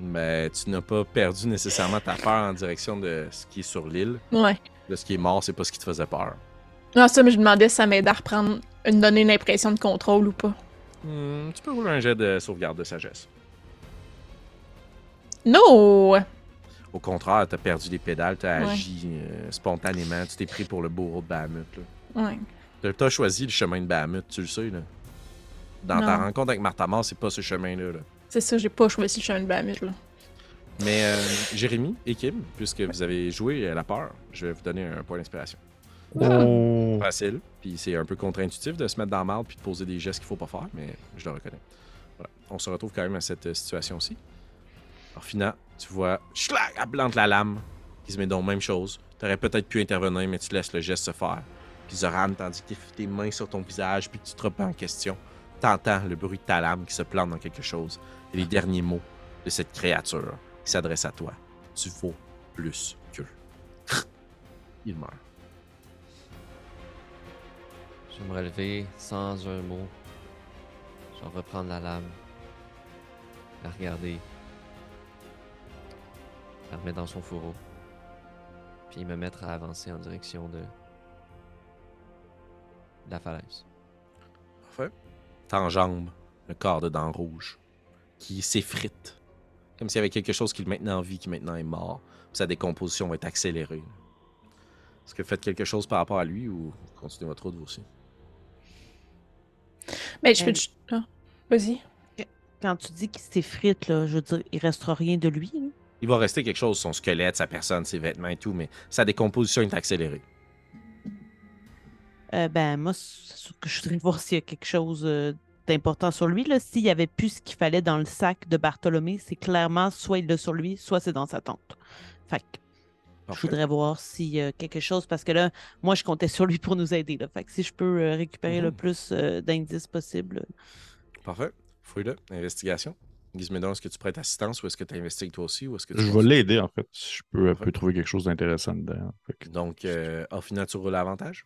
A: Mais tu n'as pas perdu nécessairement ta peur en direction de ce qui est sur l'île.
C: Ouais.
A: Là, ce qui est mort, c'est pas ce qui te faisait peur.
C: Non, ça, mais je me demandais si ça m'aidait à reprendre, une donner une impression de contrôle ou pas.
A: Hmm, tu peux rouler un jet de sauvegarde de sagesse.
C: No!
A: Au contraire, t'as perdu les pédales, t'as
C: Ouais.
A: agi euh, spontanément, tu t'es pris pour le bourreau de Bahamut. là.
C: Ouais.
A: T'as- choisi le chemin de Bahamut, tu le sais. Là. Dans ta
C: Non.
A: rencontre avec Martha c'est pas ce chemin-là. là.
C: C'est ça, j'ai pas choisi le chemin de Bahamut, là.
A: Mais euh, Jérémy et Kim, puisque vous avez joué à la peur, je vais vous donner un point d'inspiration.
D: Oh.
A: Facile, puis c'est un peu contre-intuitif de se mettre dans le marde puis de poser des gestes qu'il faut pas faire, mais je le reconnais. Voilà. On se retrouve quand même à cette euh, situation-ci. Alors, Fina, tu vois, schlac, elle plante la lame, qui se met donc même chose. T'aurais peut-être pu intervenir, mais tu laisses le geste se faire. Puis Zoran, tandis que tes mains sur ton visage, puis tu te remets en question, t'entends le bruit de ta lame qui se plante dans quelque chose. Et les derniers mots de cette créature qui s'adresse à toi. Tu vaux plus qu'eux. Il meurt.
G: Je vais me relever sans un mot. Je vais reprendre la lame. La regarder. La remettre dans son fourreau. Puis me mettre à avancer en direction de la falaise.
A: Parfait. T'enjambes le corps de dents rouge qui s'effrite. Comme s'il y avait quelque chose qui le maintenait en vie, qui maintenant est mort. Sa décomposition va être accélérée. Est-ce que vous faites quelque chose par rapport à lui ou continuez votre route vous aussi?
C: Mais je
B: Euh,
C: peux. juste- Ah, Vas-y.
B: Quand tu dis qu'il s'effrite, là, je veux dire, il restera rien de lui. là.
A: Il va rester quelque chose, son squelette, sa personne, ses vêtements et tout, mais sa décomposition est accélérée.
B: Euh, ben, moi, c'est sûr que je voudrais voir s'il y a quelque chose euh, d'important sur lui. là. S'il y avait plus ce qu'il fallait dans le sac de Bartholomé, c'est clairement soit il l'a sur lui, soit c'est dans sa tente. Fait que je voudrais voir s'il y a quelque chose, parce que là, moi, je comptais sur lui pour nous aider. Là. Fait que si je peux euh, récupérer le
A: Mhm.
B: plus euh, d'indices possible.
A: Parfait. Fouille-le. Investigation. Gizmédon, est-ce que tu prêtes assistance ou est-ce que tu investigues toi aussi ou est-ce que tu
D: Je vais l'aider, en fait. Si je peux, peut trouver quelque chose d'intéressant dedans. Que-
A: Donc, euh, au final, tu roules l'avantage?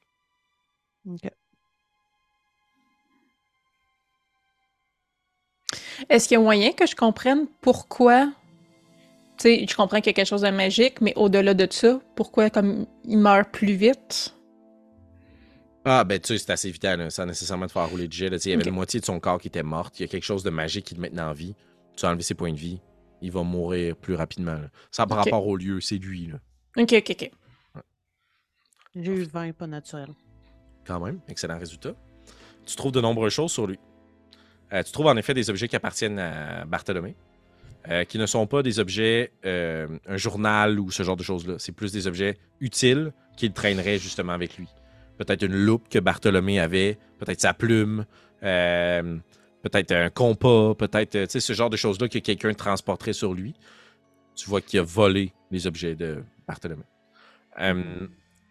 B: Ok.
C: Est-ce qu'il y a moyen que je comprenne pourquoi sais, je comprends qu'il y a quelque chose de magique, mais au-delà de ça, pourquoi comme il meurt plus vite?
A: Ah, ben, tu sais, c'est assez vital, là, sans nécessairement te faire rouler de jet. là. Tu sais, Il y avait la moitié de son corps qui était morte. Il y a quelque chose de magique qui le maintenait en vie. Tu as enlevé ses points de vie. Il va mourir plus rapidement. là. Sans par rapport au lieu, c'est lui. Là.
C: Ok, ok, ok.
B: J'ai eu 20, pas naturel.
A: Quand même, excellent résultat. Tu trouves de nombreuses choses sur lui. Euh, tu trouves en effet des objets qui appartiennent à Bartholomé, euh, qui ne sont pas des objets, euh, un journal ou ce genre de choses-là. C'est plus des objets utiles qu'il traînerait justement avec lui. Peut-être une loupe que Bartholomé avait, peut-être sa plume, euh, peut-être un compas, peut-être ce genre de choses-là que quelqu'un transporterait sur lui. Tu vois qu'il a volé les objets de Bartholomé.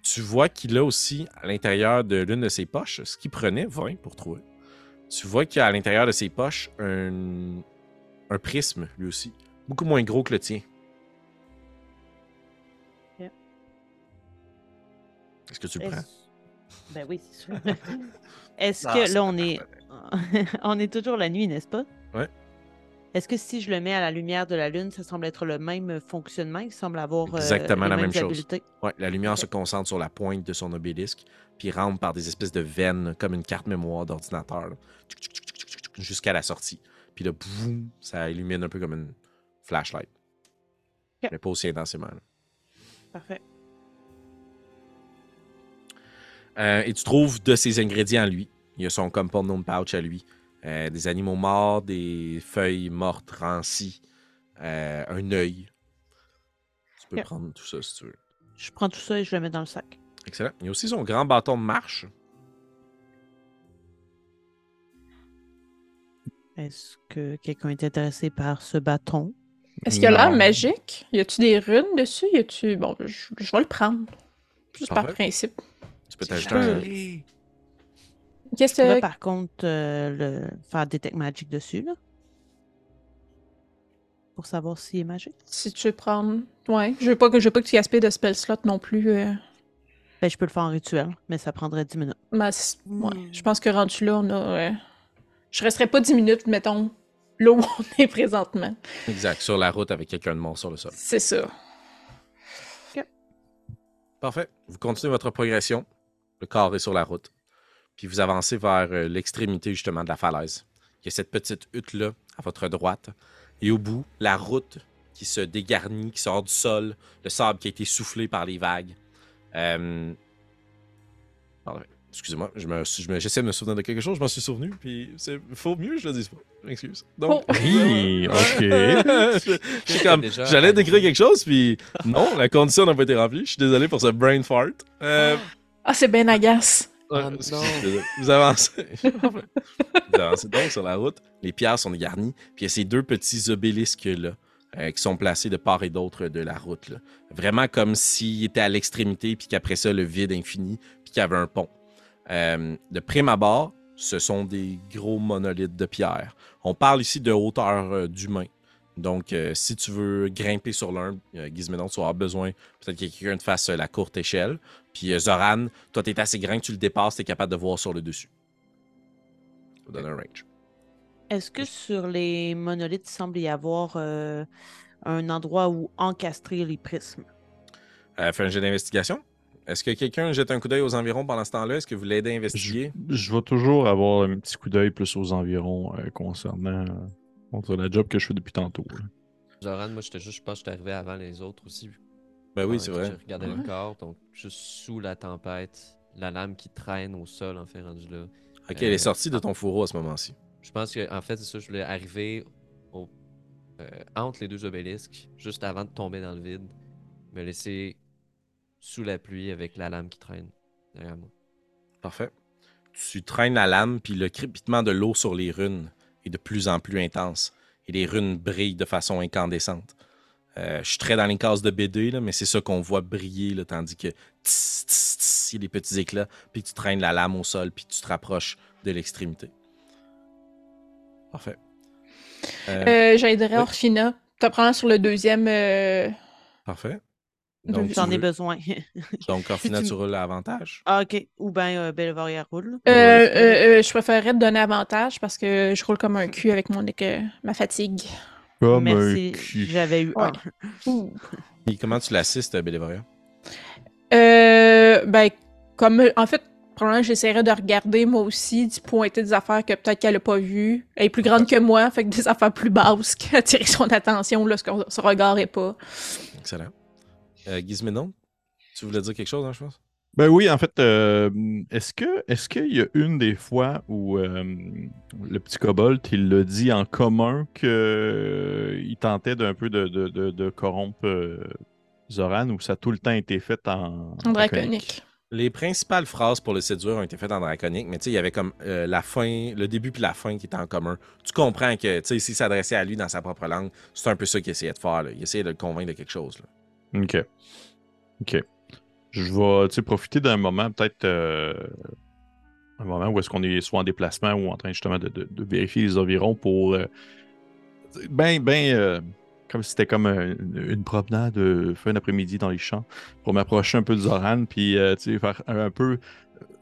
A: Tu vois qu'il a aussi à l'intérieur de l'une de ses poches, ce qu'il prenait 20 pour trouver. Tu vois qu'il a à l'intérieur de ses poches un, un prisme, lui aussi. Beaucoup moins gros que le tien. Est-ce que tu le prends?
B: Ben oui, c'est sûr. Est-ce
A: Ah,
B: que là, on est... on est toujours la nuit, n'est-ce pas?
A: Ouais.
B: Est-ce que si je le mets à la lumière de la lune, ça semble être le même fonctionnement? Il semble avoir euh,
A: Exactement la même chose. Ouais, la lumière se concentre sur la pointe de son obélisque, puis rentre par des espèces de veines, comme une carte mémoire d'ordinateur, jusqu'à la sortie. Puis là, boum, ça illumine un peu comme une flashlight. Mais pas aussi intensément. là.
B: Parfait.
A: Euh, et tu trouves de ses ingrédients à lui. Il y a son component pouch à lui. Euh, des animaux morts, des feuilles mortes rancies, euh, un œil. Tu peux prendre tout ça si tu veux.
B: Je prends tout ça et je le mets dans le sac.
A: Excellent. Il y a aussi son grand bâton de marche.
B: Est-ce que quelqu'un est intéressé par ce bâton?
C: Est-ce qu'il a l'air magique? Y a-tu des runes dessus? Y a-tu. Bon, je, je vais le prendre. Juste par principe.
A: Tu peux t'ajouter
C: je
A: un.
C: Qu'est-ce que.
B: par contre euh, le... faire Detect Magic dessus, là. Pour savoir s'il est magique.
C: Si tu veux prendre. Ouais, je veux pas que, je veux pas que tu gaspilles de spell slot non plus. euh.
B: Ben, je peux le faire en rituel, mais ça prendrait 10 minutes.
C: Ouais,
B: Hmm.
C: je pense que rendu là, on a. euh, Je resterai pas 10 minutes, mettons, là où on est présentement.
A: Exact, sur la route avec quelqu'un de mort sur le sol.
C: C'est ça.
A: Parfait. Vous continuez votre progression. Le corps est sur la route. Puis vous avancez vers euh, l'extrémité justement de la falaise. Il y a cette petite hutte-là à votre droite. Et au bout, la route qui se dégarnit, qui sort du sol, le sable qui a été soufflé par les vagues. Euh, pardon, Excusez-moi, je me, je me- j'essaie de me souvenir de quelque chose, je m'en suis souvenu, puis c'est faut mieux que je le dise pas. Excuse. Donc,
C: Oh.
D: Oui, ok.
A: je, je suis comme,
G: Déjà,
A: j'allais décrire quelque chose, puis non, la condition n'a pas été remplie. Je suis désolé pour ce brain fart. Euh,
C: Ah, c'est ben agace.
G: Oh
A: excusez,
G: non.
A: Vous avancez. Vous avancez donc sur la route. Les pierres sont garnies. Puis il y a ces deux petits obélisques-là euh, qui sont placés de part et d'autre de la route. là. Vraiment comme s'ils étaient à l'extrémité, puis qu'après ça, le vide infini, puis qu'il y avait un pont. Euh, de prime abord, ce sont des gros monolithes de pierre. On parle ici de hauteur euh, d'humain. Donc, euh, si tu veux grimper sur l'un, euh, Gizmédon, tu vas avoir besoin peut-être que quelqu'un te fasse la courte échelle. Puis Zoran, toi, t'es assez grand que tu le dépasses, t'es capable de voir sur le dessus. Ça donne un range.
B: Est-ce que sur les monolithes, il semble y avoir un endroit où encastrer les prismes?
A: Fais un jet d'investigation. Est-ce que quelqu'un jette un coup d'œil aux environs pendant ce temps-là? Est-ce que vous l'aidez à
D: Je,
A: investiguer?
D: je vais toujours avoir un petit coup d'œil plus aux environs euh, concernant euh, la job que je fais depuis tantôt. là.
G: Zoran, moi, j'étais juste, je pense que j'étais arrivé avant les autres aussi.
A: Ben oui, c'est vrai.
G: J'ai regardé le corps, donc juste sous la tempête, la lame qui traîne au sol, en fait, rendu là.
A: Ok, elle est
G: Euh,
A: sortie de ton fourreau à ce moment-ci.
G: Je pense que, en fait, c'est ça, je voulais arriver au, euh, entre les deux obélisques, juste avant de tomber dans le vide, me laisser sous la pluie avec la lame qui traîne derrière moi.
A: Parfait. Tu traînes la lame, puis le crépitement de l'eau sur les runes est de plus en plus intense. Et les runes brillent de façon incandescente. Euh, je suis très dans les cases de BD, là, mais c'est ça qu'on voit briller, là, tandis que tss, tss, tss, il y a des petits éclats, puis tu traînes la lame au sol, puis tu te rapproches de l'extrémité. Parfait. Euh,
C: Euh, J'aiderais
A: oui.
C: Orphina. T'as prendre sur le deuxième. euh,
A: Parfait. Donc, tu
B: J'en ai
A: veux-
B: besoin.
A: Donc, Orphina,
B: Tu-
A: tu roules l'avantage.
B: ah, ok. Ou bien euh, Bellevaria roule.
C: Euh, euh, euh, je préférerais te donner avantage parce que je roule comme un cul avec mon euh, ma fatigue.
D: Comme
B: Merci.
D: un cul.
B: J'avais eu
C: Ouais.
B: un.
A: Et comment tu l'assistes, Bélévaria?
C: Euh, ben, comme en fait, probablement j'essaierais de regarder moi aussi, d'y pointer des affaires que peut-être qu'elle a pas vues. Elle est plus grande que moi, fait que des affaires plus basses qui attirent son attention lorsque son regard est pas.
A: Excellent. Euh, Gizménon, tu voulais dire quelque chose, hein, je pense?
D: Ben oui, en fait, euh, est-ce que est-ce qu'il y a une des fois où euh, le petit kobold, il l'a dit en commun qu'il tentait d'un peu de, de, de, de corrompre euh, Zoran ou ça a tout le temps été fait en,
C: En draconique.
A: Les principales phrases pour le séduire ont été faites en draconique, mais tu sais, il y avait comme euh, la fin, le début puis la fin qui étaient en commun. Tu comprends que, tu sais, s'il s'adressait à lui dans sa propre langue, c'est un peu ça qu'il essayait de faire. là. Il essayait de le convaincre de quelque chose. là.
D: OK. OK. Je vais profiter d'un moment, peut-être euh, un moment où est-ce qu'on est soit en déplacement ou en train justement de, de- vérifier les environs pour euh, ben, ben, euh, comme si c'était comme un- une promenade de fin d'après-midi dans les champs, pour m'approcher un peu de Zoran, puis faire un, peu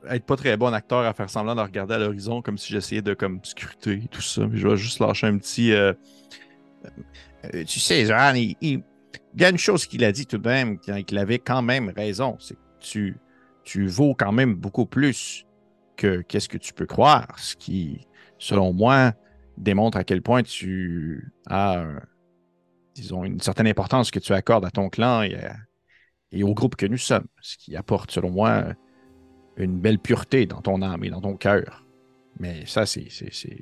D: être pas très bon acteur à faire semblant de regarder à l'horizon comme si j'essayais de comme scruter tout ça. Puis je vais juste lâcher un petit
E: tu sais, Zoran, il- il y a une chose qu'il a dit tout de même, qu'il avait quand même raison. C'est que tu, tu vaux quand même beaucoup plus que qu'est-ce que tu peux croire. Ce qui, selon moi, démontre à quel point tu as, disons, une certaine importance que tu accordes à ton clan et au groupe que nous sommes. Ce qui apporte, selon moi, une belle pureté dans ton âme et dans ton cœur. Mais ça, c'est,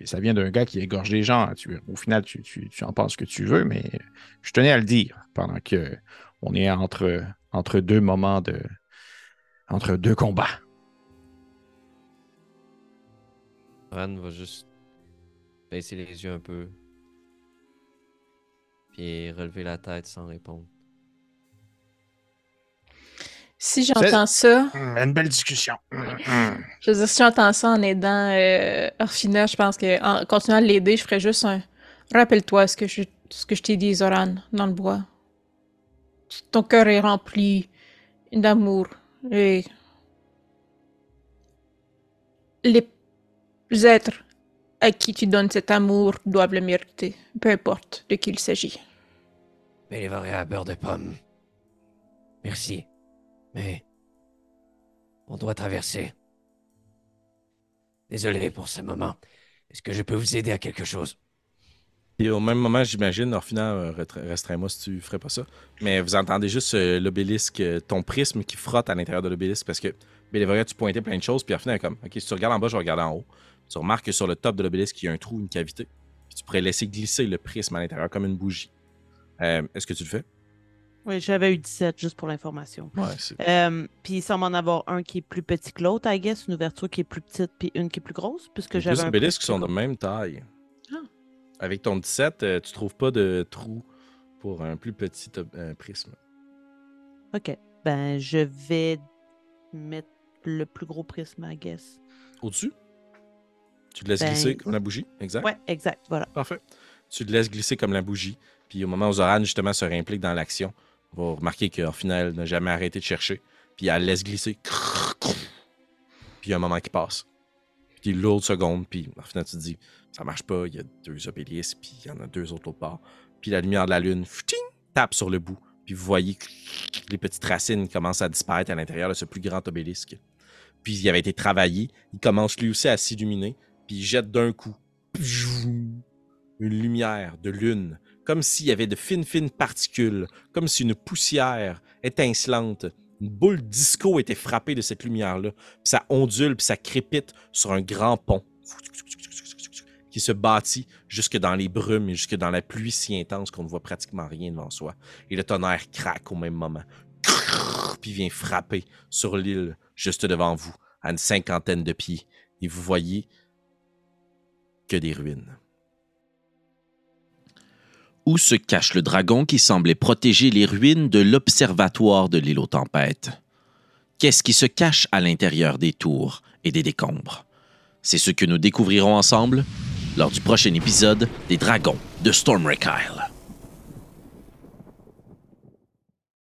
E: ça vient d'un gars qui égorge des gens. Tu- au final, tu, tu- tu en penses ce que tu veux, mais je tenais à le dire pendant que on est entre, entre deux moments de. entre deux combats.
G: Ran va juste baisser les yeux un peu. Puis relever la tête sans répondre.
C: Si j'entends ça,
E: Une belle discussion.
C: je veux dire, si j'entends ça en aidant euh, Orphina, je pense que en continuant à l'aider, je ferais juste un. Rappelle-toi ce que je, ce que je t'ai dit, Zoran, dans le bois. Ton cœur est rempli d'amour et les êtres à qui tu donnes cet amour doivent le mériter, peu importe de qui il s'agit.
F: Mais les à beurre de pomme. Merci. Mais. On doit traverser. Désolé pour ce moment. Est-ce que je peux vous aider à quelque chose?
A: Et au même moment, j'imagine, Orphina, euh, restreins-moi si tu ferais pas ça. Mais vous entendez juste euh, l'obélisque, euh, ton prisme qui frotte à l'intérieur de l'obélisque parce que Bélévaria, tu pointais plein de choses, puis Orphina est comme, OK, si tu regardes en bas, je vais regarder en haut. Tu remarques que sur le top de l'obélisque, il y a un trou, une cavité. Puis tu pourrais laisser glisser le prisme à l'intérieur comme une bougie. Est-ce que tu le fais?
B: Oui, j'avais eu 17 juste pour l'information.
A: Ouais, c'est.
B: Euh, puis il semble en avoir un qui est plus petit que l'autre, I guess, une ouverture qui est plus petite, puis une qui est plus grosse, puisque j'avais
A: deux obélisques sont de même taille.
B: Ah.
A: Avec ton 17, euh, tu trouves pas de trou pour un plus petit euh, prisme.
B: Ok. Ben, je vais mettre le plus gros prisme, I guess.
A: Au-dessus? Tu te laisses
B: Ben,
A: glisser comme la bougie? Exact.
B: Ouais, exact, voilà.
A: Parfait. Tu te laisses glisser comme la bougie. Puis au moment où Zoran, justement, se réimplique dans l'action, on va remarquer qu'en final, elle n'a jamais arrêté de chercher. Puis elle laisse glisser. Puis il y a un moment qui passe. Puis l'autre seconde, puis en final, tu te dis, ça marche pas, il y a deux obélisques, puis il y en a deux autres l'autre part. Puis la lumière de la lune, tape sur le bout. Puis vous voyez que les petites racines commencent à disparaître à l'intérieur de ce plus grand obélisque. Puis il avait été travaillé, il commence lui aussi à s'illuminer, puis il jette d'un coup une lumière de lune, comme s'il y avait de fines, fines particules, comme si une poussière étincelante, une boule disco était frappée de cette lumière-là. Ça ondule, puis ça crépite sur un grand pont qui se bâtit jusque dans les brumes et jusque dans la pluie si intense qu'on ne voit pratiquement rien devant soi. Et le tonnerre craque au même moment, puis vient frapper sur l'île juste devant vous, à une cinquantaine de pieds. Et vous voyez que des ruines.
H: Où se cache le dragon qui semblait protéger les ruines de l'observatoire de l'île aux tempêtes? Qu'est-ce qui se cache à l'intérieur des tours et des décombres? C'est ce que nous découvrirons ensemble lors du prochain épisode des Dragons de Stormwreck Isle.